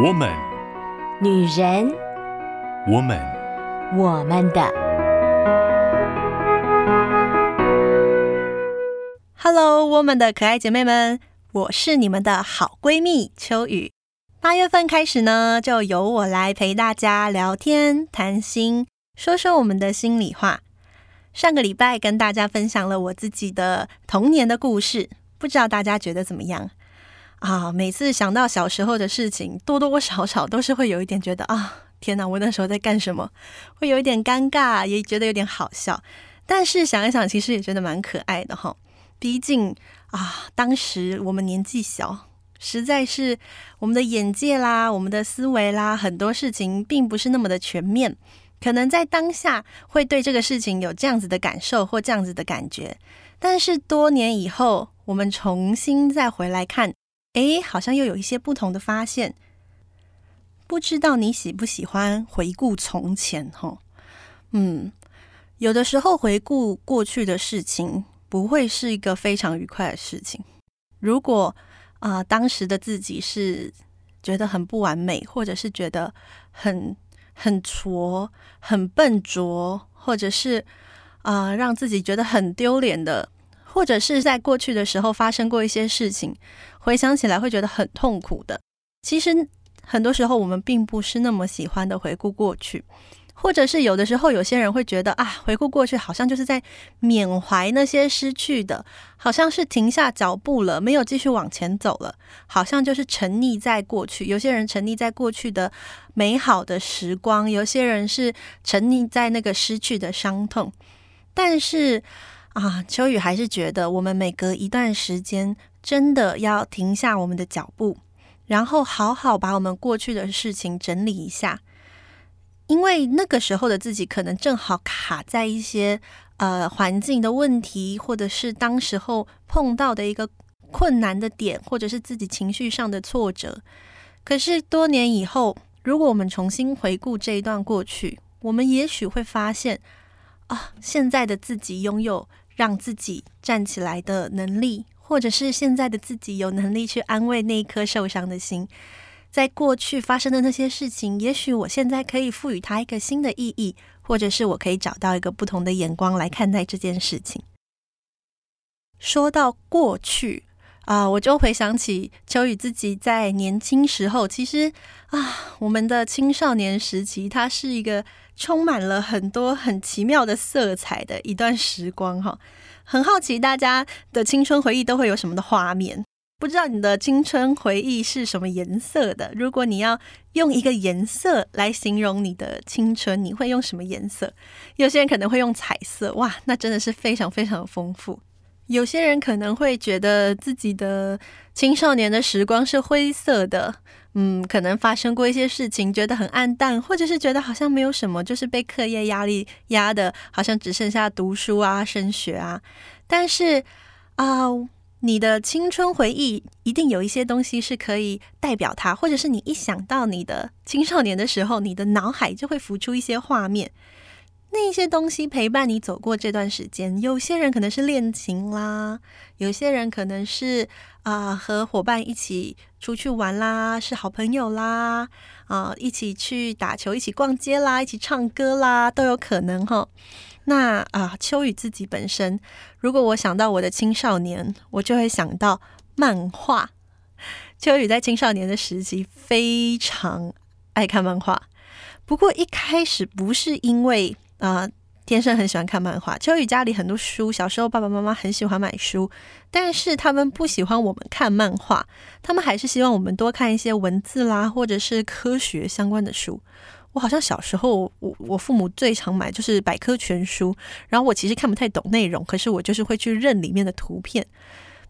我们，女人，我们，我们的。Hello，我们的可爱姐妹们，我是你们的好闺蜜秋雨。八月份开始呢，就由我来陪大家聊天谈心，说说我们的心里话。上个礼拜跟大家分享了我自己的童年的故事，不知道大家觉得怎么样？啊，每次想到小时候的事情，多多少少都是会有一点觉得啊，天哪，我那时候在干什么？会有一点尴尬，也觉得有点好笑。但是想一想，其实也觉得蛮可爱的哈。毕竟啊，当时我们年纪小，实在是我们的眼界啦、我们的思维啦，很多事情并不是那么的全面。可能在当下会对这个事情有这样子的感受或这样子的感觉，但是多年以后，我们重新再回来看。诶，好像又有一些不同的发现。不知道你喜不喜欢回顾从前？哈，嗯，有的时候回顾过去的事情，不会是一个非常愉快的事情。如果啊、当时的自己是觉得很不完美，或者是觉得很很挫、很笨拙，或者是啊、让自己觉得很丢脸的。或者是在过去的时候发生过一些事情，回想起来会觉得很痛苦的。其实很多时候我们并不是那么喜欢的回顾过去，或者是有的时候有些人会觉得啊，回顾过去好像就是在缅怀那些失去的，好像是停下脚步了，没有继续往前走了，好像就是沉溺在过去。有些人沉溺在过去的美好的时光，有些人是沉溺在那个失去的伤痛，但是。啊，秋雨还是觉得，我们每隔一段时间，真的要停下我们的脚步，然后好好把我们过去的事情整理一下，因为那个时候的自己可能正好卡在一些呃环境的问题，或者是当时候碰到的一个困难的点，或者是自己情绪上的挫折。可是多年以后，如果我们重新回顾这一段过去，我们也许会发现，啊，现在的自己拥有。让自己站起来的能力，或者是现在的自己有能力去安慰那一颗受伤的心，在过去发生的那些事情，也许我现在可以赋予它一个新的意义，或者是我可以找到一个不同的眼光来看待这件事情。说到过去啊，我就回想起秋雨自己在年轻时候，其实啊，我们的青少年时期，它是一个。充满了很多很奇妙的色彩的一段时光哈，很好奇大家的青春回忆都会有什么的画面？不知道你的青春回忆是什么颜色的？如果你要用一个颜色来形容你的青春，你会用什么颜色？有些人可能会用彩色，哇，那真的是非常非常的丰富。有些人可能会觉得自己的青少年的时光是灰色的。嗯，可能发生过一些事情，觉得很暗淡，或者是觉得好像没有什么，就是被课业压力压得好像只剩下读书啊、升学啊。但是啊、你的青春回忆一定有一些东西是可以代表它，或者是你一想到你的青少年的时候，你的脑海就会浮出一些画面。那些东西陪伴你走过这段时间，有些人可能是恋情啦，有些人可能是啊、和伙伴一起出去玩啦，是好朋友啦，啊、一起去打球，一起逛街啦，一起唱歌啦，都有可能哈。那啊，秋雨自己本身，如果我想到我的青少年，我就会想到漫画。秋雨在青少年的时期非常爱看漫画，不过一开始不是因为。啊、天生很喜欢看漫画。秋雨家里很多书，小时候爸爸妈妈很喜欢买书，但是他们不喜欢我们看漫画，他们还是希望我们多看一些文字啦，或者是科学相关的书。我好像小时候，我我父母最常买就是百科全书，然后我其实看不太懂内容，可是我就是会去认里面的图片。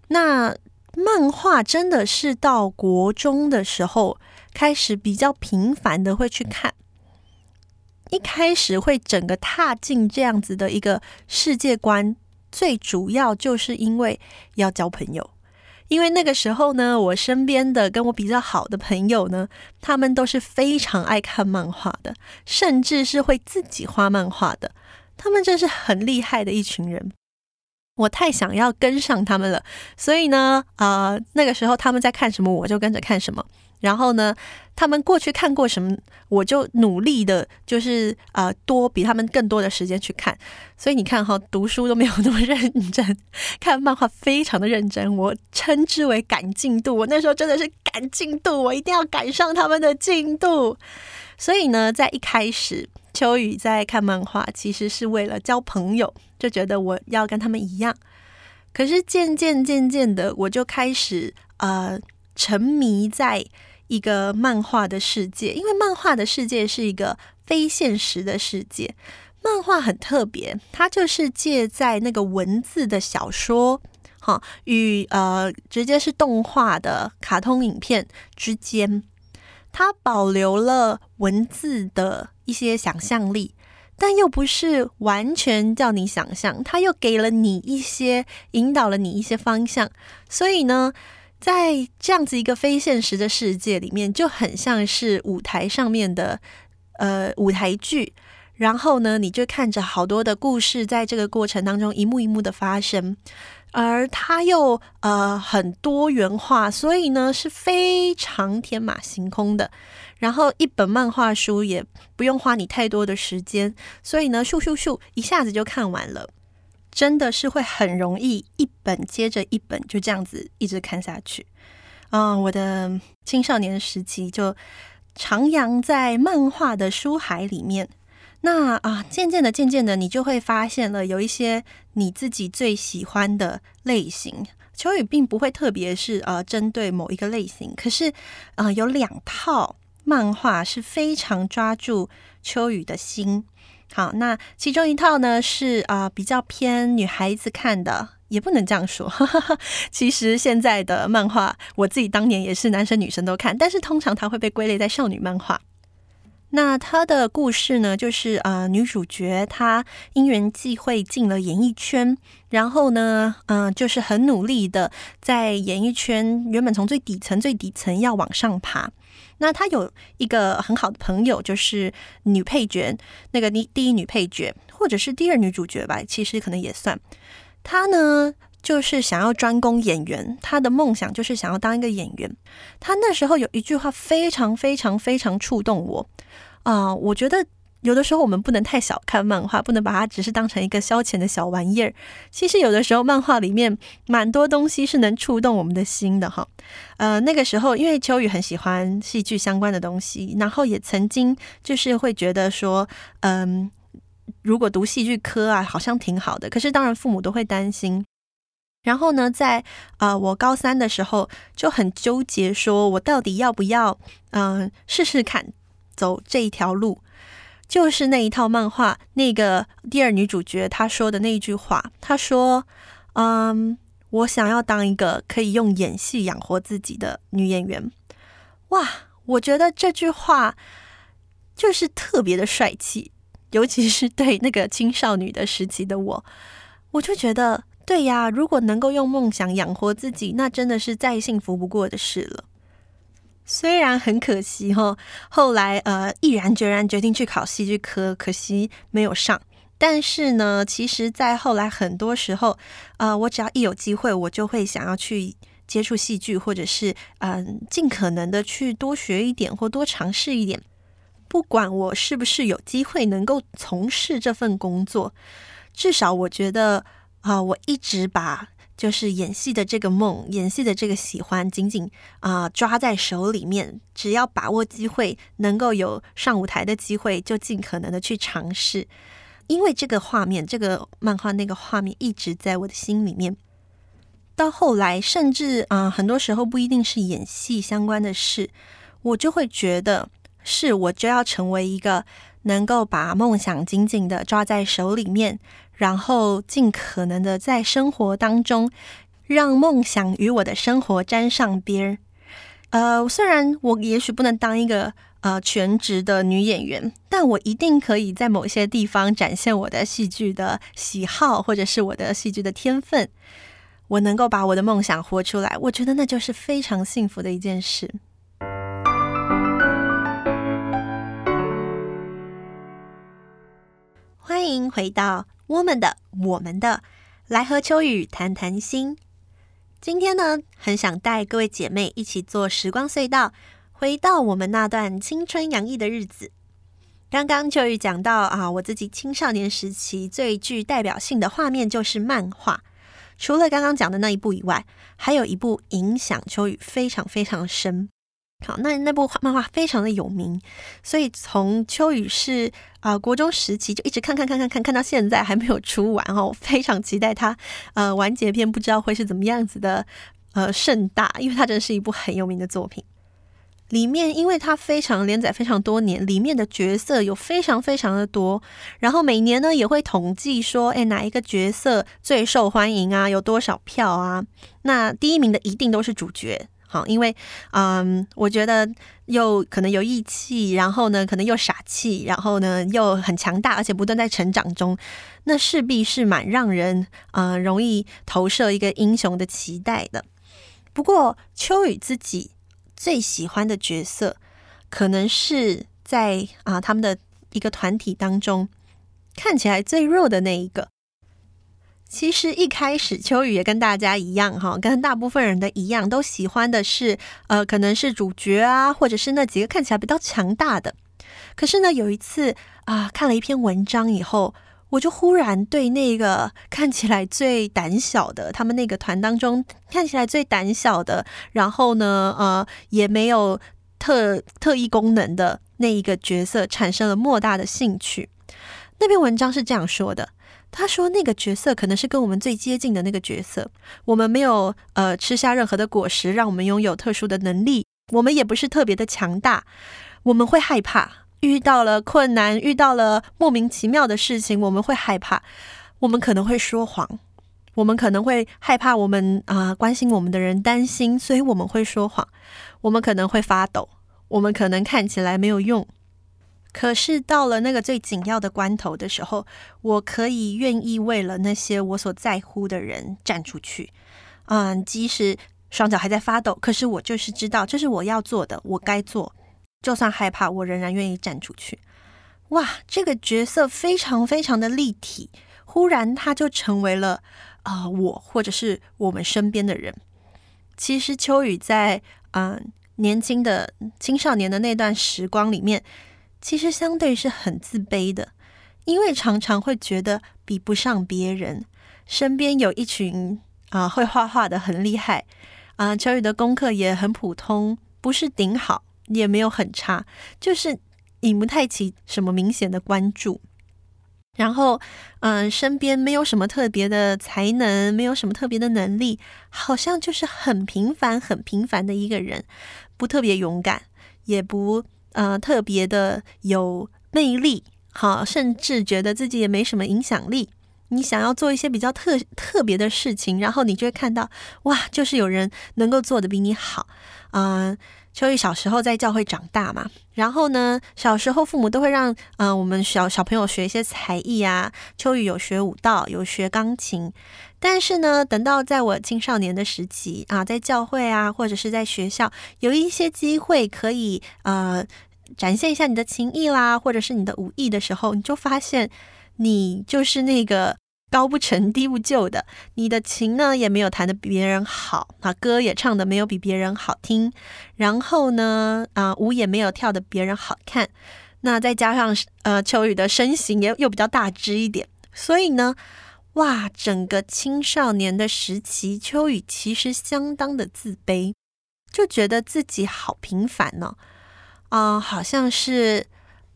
那漫画真的是到国中的时候开始比较频繁的会去看。一开始会整个踏进这样子的一个世界观，最主要就是因为要交朋友。因为那个时候呢，我身边的跟我比较好的朋友呢，他们都是非常爱看漫画的，甚至是会自己画漫画的。他们真是很厉害的一群人。我太想要跟上他们了，所以呢，呃，那个时候他们在看什么，我就跟着看什么。然后呢，他们过去看过什么，我就努力的，就是呃多比他们更多的时间去看。所以你看哈，读书都没有那么认真，看漫画非常的认真。我称之为赶进度。我那时候真的是赶进度，我一定要赶上他们的进度。所以呢，在一开始，秋雨在看漫画，其实是为了交朋友，就觉得我要跟他们一样。可是渐渐渐渐的，我就开始呃沉迷在一个漫画的世界，因为漫画的世界是一个非现实的世界。漫画很特别，它就是借在那个文字的小说，哈，与呃直接是动画的卡通影片之间，它保留了文字的一些想象力。但又不是完全叫你想象，它又给了你一些引导了你一些方向，所以呢，在这样子一个非现实的世界里面，就很像是舞台上面的呃舞台剧，然后呢，你就看着好多的故事在这个过程当中一幕一幕的发生。而它又呃很多元化，所以呢是非常天马行空的。然后一本漫画书也不用花你太多的时间，所以呢咻咻咻一下子就看完了，真的是会很容易一本接着一本就这样子一直看下去。啊、呃，我的青少年时期就徜徉在漫画的书海里面。那啊，渐渐的，渐渐的，你就会发现了有一些你自己最喜欢的类型。秋雨并不会特别是呃针对某一个类型，可是啊、呃，有两套漫画是非常抓住秋雨的心。好，那其中一套呢是啊、比较偏女孩子看的，也不能这样说。其实现在的漫画，我自己当年也是男生女生都看，但是通常它会被归类在少女漫画。那他的故事呢，就是呃，女主角她因缘际会进了演艺圈，然后呢，嗯、就是很努力的在演艺圈，原本从最底层最底层要往上爬。那她有一个很好的朋友，就是女配角，那个第第一女配角，或者是第二女主角吧，其实可能也算。她呢，就是想要专攻演员，他的梦想就是想要当一个演员。他那时候有一句话非常非常非常触动我。啊、我觉得有的时候我们不能太小看漫画，不能把它只是当成一个消遣的小玩意儿。其实有的时候漫画里面蛮多东西是能触动我们的心的哈。呃，那个时候因为秋雨很喜欢戏剧相关的东西，然后也曾经就是会觉得说，嗯、如果读戏剧科啊，好像挺好的。可是当然父母都会担心。然后呢，在啊、呃，我高三的时候就很纠结，说我到底要不要嗯、试试看。走这一条路，就是那一套漫画，那个第二女主角她说的那一句话，她说：“嗯，我想要当一个可以用演戏养活自己的女演员。”哇，我觉得这句话就是特别的帅气，尤其是对那个青少女的时期的我，我就觉得，对呀，如果能够用梦想养活自己，那真的是再幸福不过的事了。虽然很可惜哈，后来呃毅然决然决定去考戏剧科，可惜没有上。但是呢，其实，在后来很多时候，呃，我只要一有机会，我就会想要去接触戏剧，或者是嗯、尽可能的去多学一点或多尝试一点。不管我是不是有机会能够从事这份工作，至少我觉得啊、我一直把。就是演戏的这个梦，演戏的这个喜欢，紧紧啊、抓在手里面。只要把握机会，能够有上舞台的机会，就尽可能的去尝试。因为这个画面，这个漫画那个画面一直在我的心里面。到后来，甚至啊、很多时候不一定是演戏相关的事，我就会觉得是我就要成为一个能够把梦想紧紧的抓在手里面。然后尽可能的在生活当中，让梦想与我的生活沾上边儿。呃，虽然我也许不能当一个呃全职的女演员，但我一定可以在某些地方展现我的戏剧的喜好，或者是我的戏剧的天分。我能够把我的梦想活出来，我觉得那就是非常幸福的一件事。欢迎回到。我们的，我们的，来和秋雨谈谈心。今天呢，很想带各位姐妹一起坐时光隧道，回到我们那段青春洋溢的日子，刚刚秋雨讲到啊，我自己青少年时期最具代表性的画面就是漫画。除了刚刚讲的那一部以外，还有一部影响秋雨非常非常深。好，那那部漫画非常的有名，所以从秋雨是啊、国中时期就一直看看看看看看到现在还没有出完哦，非常期待它呃完结篇，不知道会是怎么样子的呃盛大，因为它真的是一部很有名的作品。里面因为它非常连载非常多年，里面的角色有非常非常的多，然后每年呢也会统计说，哎哪一个角色最受欢迎啊，有多少票啊？那第一名的一定都是主角。好，因为嗯，我觉得又可能有义气，然后呢，可能又傻气，然后呢又很强大，而且不断在成长中，那势必是蛮让人嗯容易投射一个英雄的期待的。不过秋雨自己最喜欢的角色，可能是在啊他们的一个团体当中看起来最弱的那一个。其实一开始秋雨也跟大家一样哈，跟大部分人的一样，都喜欢的是呃，可能是主角啊，或者是那几个看起来比较强大的。可是呢，有一次啊、看了一篇文章以后，我就忽然对那个 看起来最胆小的，他们那个团当中看起来最胆小的，然后呢，呃，也没有特特异功能的那一个角色，产生了莫大的兴趣。那篇文章是这样说的。他说：“那个角色可能是跟我们最接近的那个角色。我们没有呃吃下任何的果实，让我们拥有特殊的能力。我们也不是特别的强大。我们会害怕遇到了困难，遇到了莫名其妙的事情，我们会害怕。我们可能会说谎，我们可能会害怕我们啊、关心我们的人担心，所以我们会说谎。我们可能会发抖，我们可能看起来没有用。”可是到了那个最紧要的关头的时候，我可以愿意为了那些我所在乎的人站出去，嗯，即使双脚还在发抖，可是我就是知道这是我要做的，我该做，就算害怕，我仍然愿意站出去。哇，这个角色非常非常的立体，忽然他就成为了啊、我或者是我们身边的人。其实秋雨在嗯年轻的青少年的那段时光里面。其实相对是很自卑的，因为常常会觉得比不上别人。身边有一群啊、会画画的很厉害啊，乔宇的功课也很普通，不是顶好，也没有很差，就是引不太起什么明显的关注。然后嗯、身边没有什么特别的才能，没有什么特别的能力，好像就是很平凡、很平凡的一个人，不特别勇敢，也不。呃，特别的有魅力，好，甚至觉得自己也没什么影响力。你想要做一些比较特特别的事情，然后你就会看到，哇，就是有人能够做的比你好。嗯、秋雨小时候在教会长大嘛，然后呢，小时候父母都会让嗯、我们小小朋友学一些才艺啊。秋雨有学舞蹈，有学钢琴。但是呢，等到在我青少年的时期啊，在教会啊，或者是在学校，有一些机会可以呃展现一下你的情谊啦，或者是你的武艺的时候，你就发现你就是那个高不成低不就的。你的琴呢也没有弹的比别人好啊，歌也唱的没有比别人好听，然后呢啊舞也没有跳的别人好看。那再加上呃秋雨的身形也又比较大只一点，所以呢。哇，整个青少年的时期，秋雨其实相当的自卑，就觉得自己好平凡呢，啊、好像是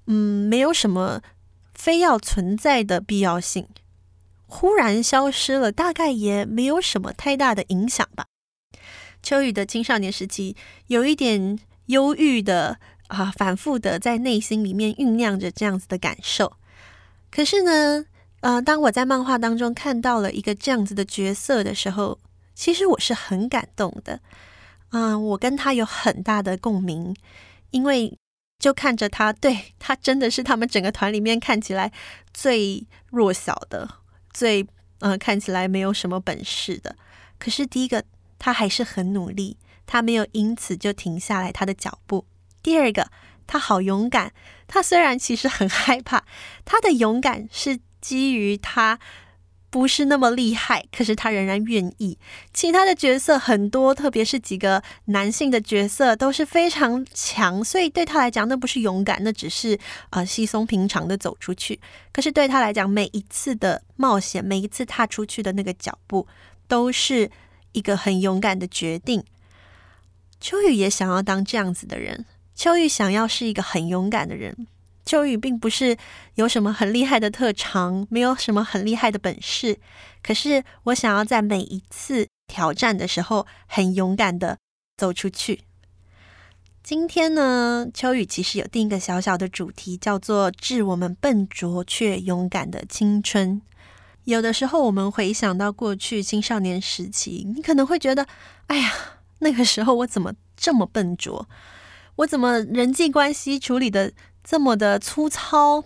嗯，没有什么非要存在的必要性，忽然消失了，大概也没有什么太大的影响吧。秋雨的青少年时期有一点忧郁的啊，反复的在内心里面酝酿着这样子的感受，可是呢。呃，当我在漫画当中看到了一个这样子的角色的时候，其实我是很感动的。嗯、我跟他有很大的共鸣，因为就看着他，对，他真的是他们整个团里面看起来最弱小的，最、呃，看起来没有什么本事的。可是第一个，他还是很努力，他没有因此就停下来他的脚步。第二个，他好勇敢，他虽然其实很害怕，他的勇敢是。基于他不是那么厉害，可是他仍然愿意。其他的角色很多，特别是几个男性的角色都是非常强，所以对他来讲，那不是勇敢，那只是、呃、稀松平常的走出去。可是对他来讲，每一次的冒险，每一次踏出去的那个脚步，都是一个很勇敢的决定。秋雨也想要当这样子的人，秋雨想要是一个很勇敢的人。秋雨并不是有什么很厉害的特长，没有什么很厉害的本事。可是我想要在每一次挑战的时候，很勇敢的走出去。今天呢，秋雨其实有定一个小小的主题，叫做“致我们笨拙却勇敢的青春”。有的时候，我们回想到过去青少年时期，你可能会觉得：“哎呀，那个时候我怎么这么笨拙？我怎么人际关系处理的？”这么的粗糙，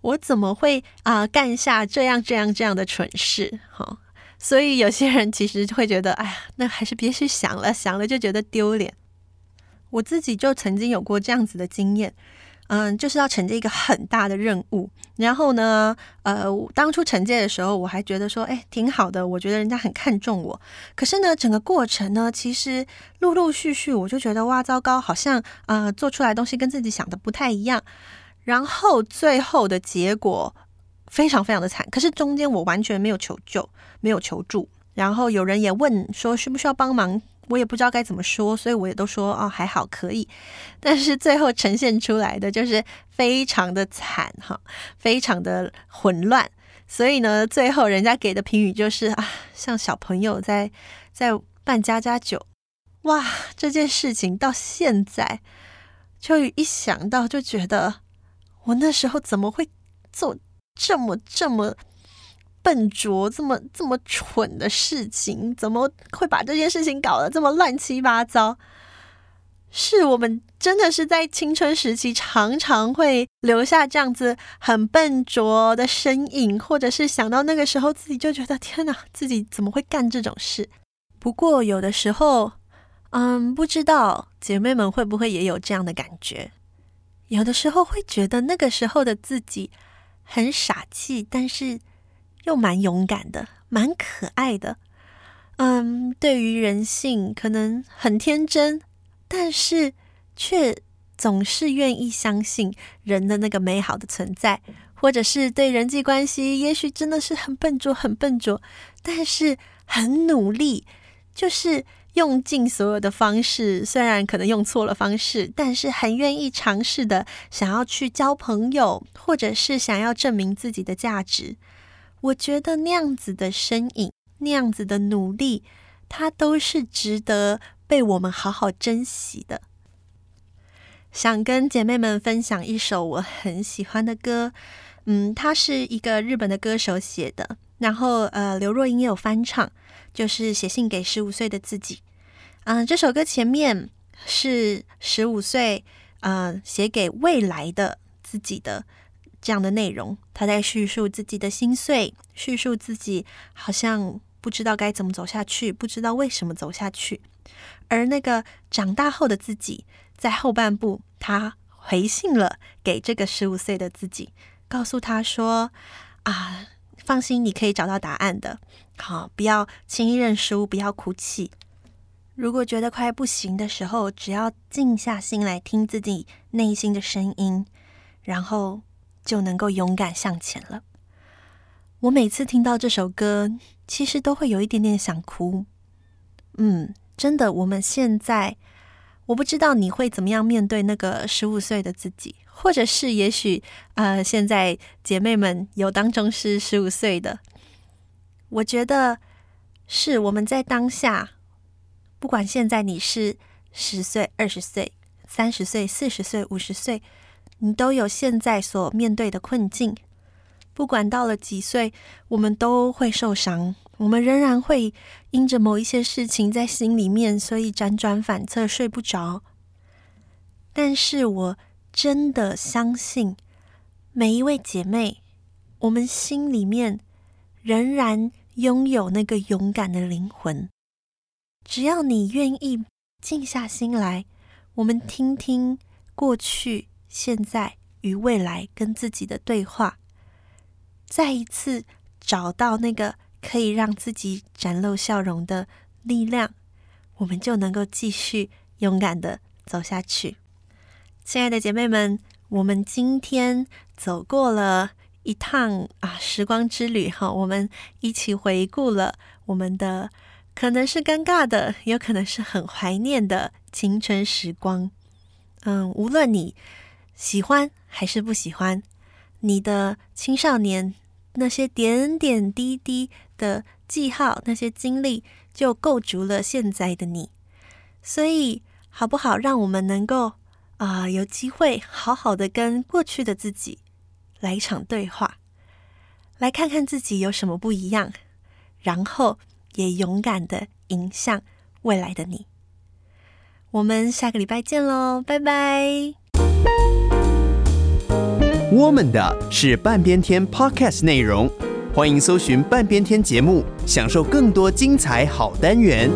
我怎么会啊、干下这样这样这样的蠢事？哈，所以有些人其实会觉得，哎呀，那还是别去想了，想了就觉得丢脸。我自己就曾经有过这样子的经验。嗯，就是要承接一个很大的任务，然后呢，呃，当初承接的时候，我还觉得说，哎，挺好的，我觉得人家很看重我。可是呢，整个过程呢，其实陆陆续续，我就觉得哇，糟糕，好像呃，做出来东西跟自己想的不太一样。然后最后的结果非常非常的惨。可是中间我完全没有求救，没有求助，然后有人也问说需不需要帮忙。我也不知道该怎么说，所以我也都说哦，还好可以。但是最后呈现出来的就是非常的惨哈，非常的混乱。所以呢，最后人家给的评语就是啊，像小朋友在在办家家酒。哇，这件事情到现在，秋雨一想到就觉得，我那时候怎么会做这么这么。笨拙这么这么蠢的事情，怎么会把这件事情搞得这么乱七八糟？是我们真的是在青春时期常常会留下这样子很笨拙的身影，或者是想到那个时候自己就觉得天哪，自己怎么会干这种事？不过有的时候，嗯，不知道姐妹们会不会也有这样的感觉？有的时候会觉得那个时候的自己很傻气，但是。又蛮勇敢的，蛮可爱的，嗯，对于人性可能很天真，但是却总是愿意相信人的那个美好的存在，或者是对人际关系，也许真的是很笨拙，很笨拙，但是很努力，就是用尽所有的方式，虽然可能用错了方式，但是很愿意尝试的，想要去交朋友，或者是想要证明自己的价值。我觉得那样子的身影，那样子的努力，它都是值得被我们好好珍惜的。想跟姐妹们分享一首我很喜欢的歌，嗯，它是一个日本的歌手写的，然后呃，刘若英也有翻唱，就是写信给十五岁的自己。嗯、这首歌前面是十五岁，呃，写给未来的自己的。这样的内容，他在叙述自己的心碎，叙述自己好像不知道该怎么走下去，不知道为什么走下去。而那个长大后的自己，在后半部，他回信了给这个十五岁的自己，告诉他说：“啊，放心，你可以找到答案的。好，不要轻易认输，不要哭泣。如果觉得快不行的时候，只要静下心来听自己内心的声音，然后。”就能够勇敢向前了。我每次听到这首歌，其实都会有一点点想哭。嗯，真的，我们现在，我不知道你会怎么样面对那个十五岁的自己，或者是也许，呃，现在姐妹们有当中是十五岁的，我觉得是我们在当下，不管现在你是十岁、二十岁、三十岁、四十岁、五十岁。你都有现在所面对的困境，不管到了几岁，我们都会受伤，我们仍然会因着某一些事情在心里面，所以辗转反侧，睡不着。但是我真的相信，每一位姐妹，我们心里面仍然拥有那个勇敢的灵魂。只要你愿意静下心来，我们听听过去。现在与未来跟自己的对话，再一次找到那个可以让自己展露笑容的力量，我们就能够继续勇敢的走下去。亲爱的姐妹们，我们今天走过了一趟啊时光之旅哈，我们一起回顾了我们的可能是尴尬的，有可能是很怀念的青春时光。嗯，无论你喜欢还是不喜欢，你的青少年那些点点滴滴的记号，那些经历，就构筑了现在的你。所以，好不好？让我们能够啊、有机会好好的跟过去的自己来一场对话，来看看自己有什么不一样，然后也勇敢的迎向未来的你。我们下个礼拜见喽，拜拜。我们的是半边天 Podcast 内容，欢迎搜寻半边天节目，享受更多精彩好单元。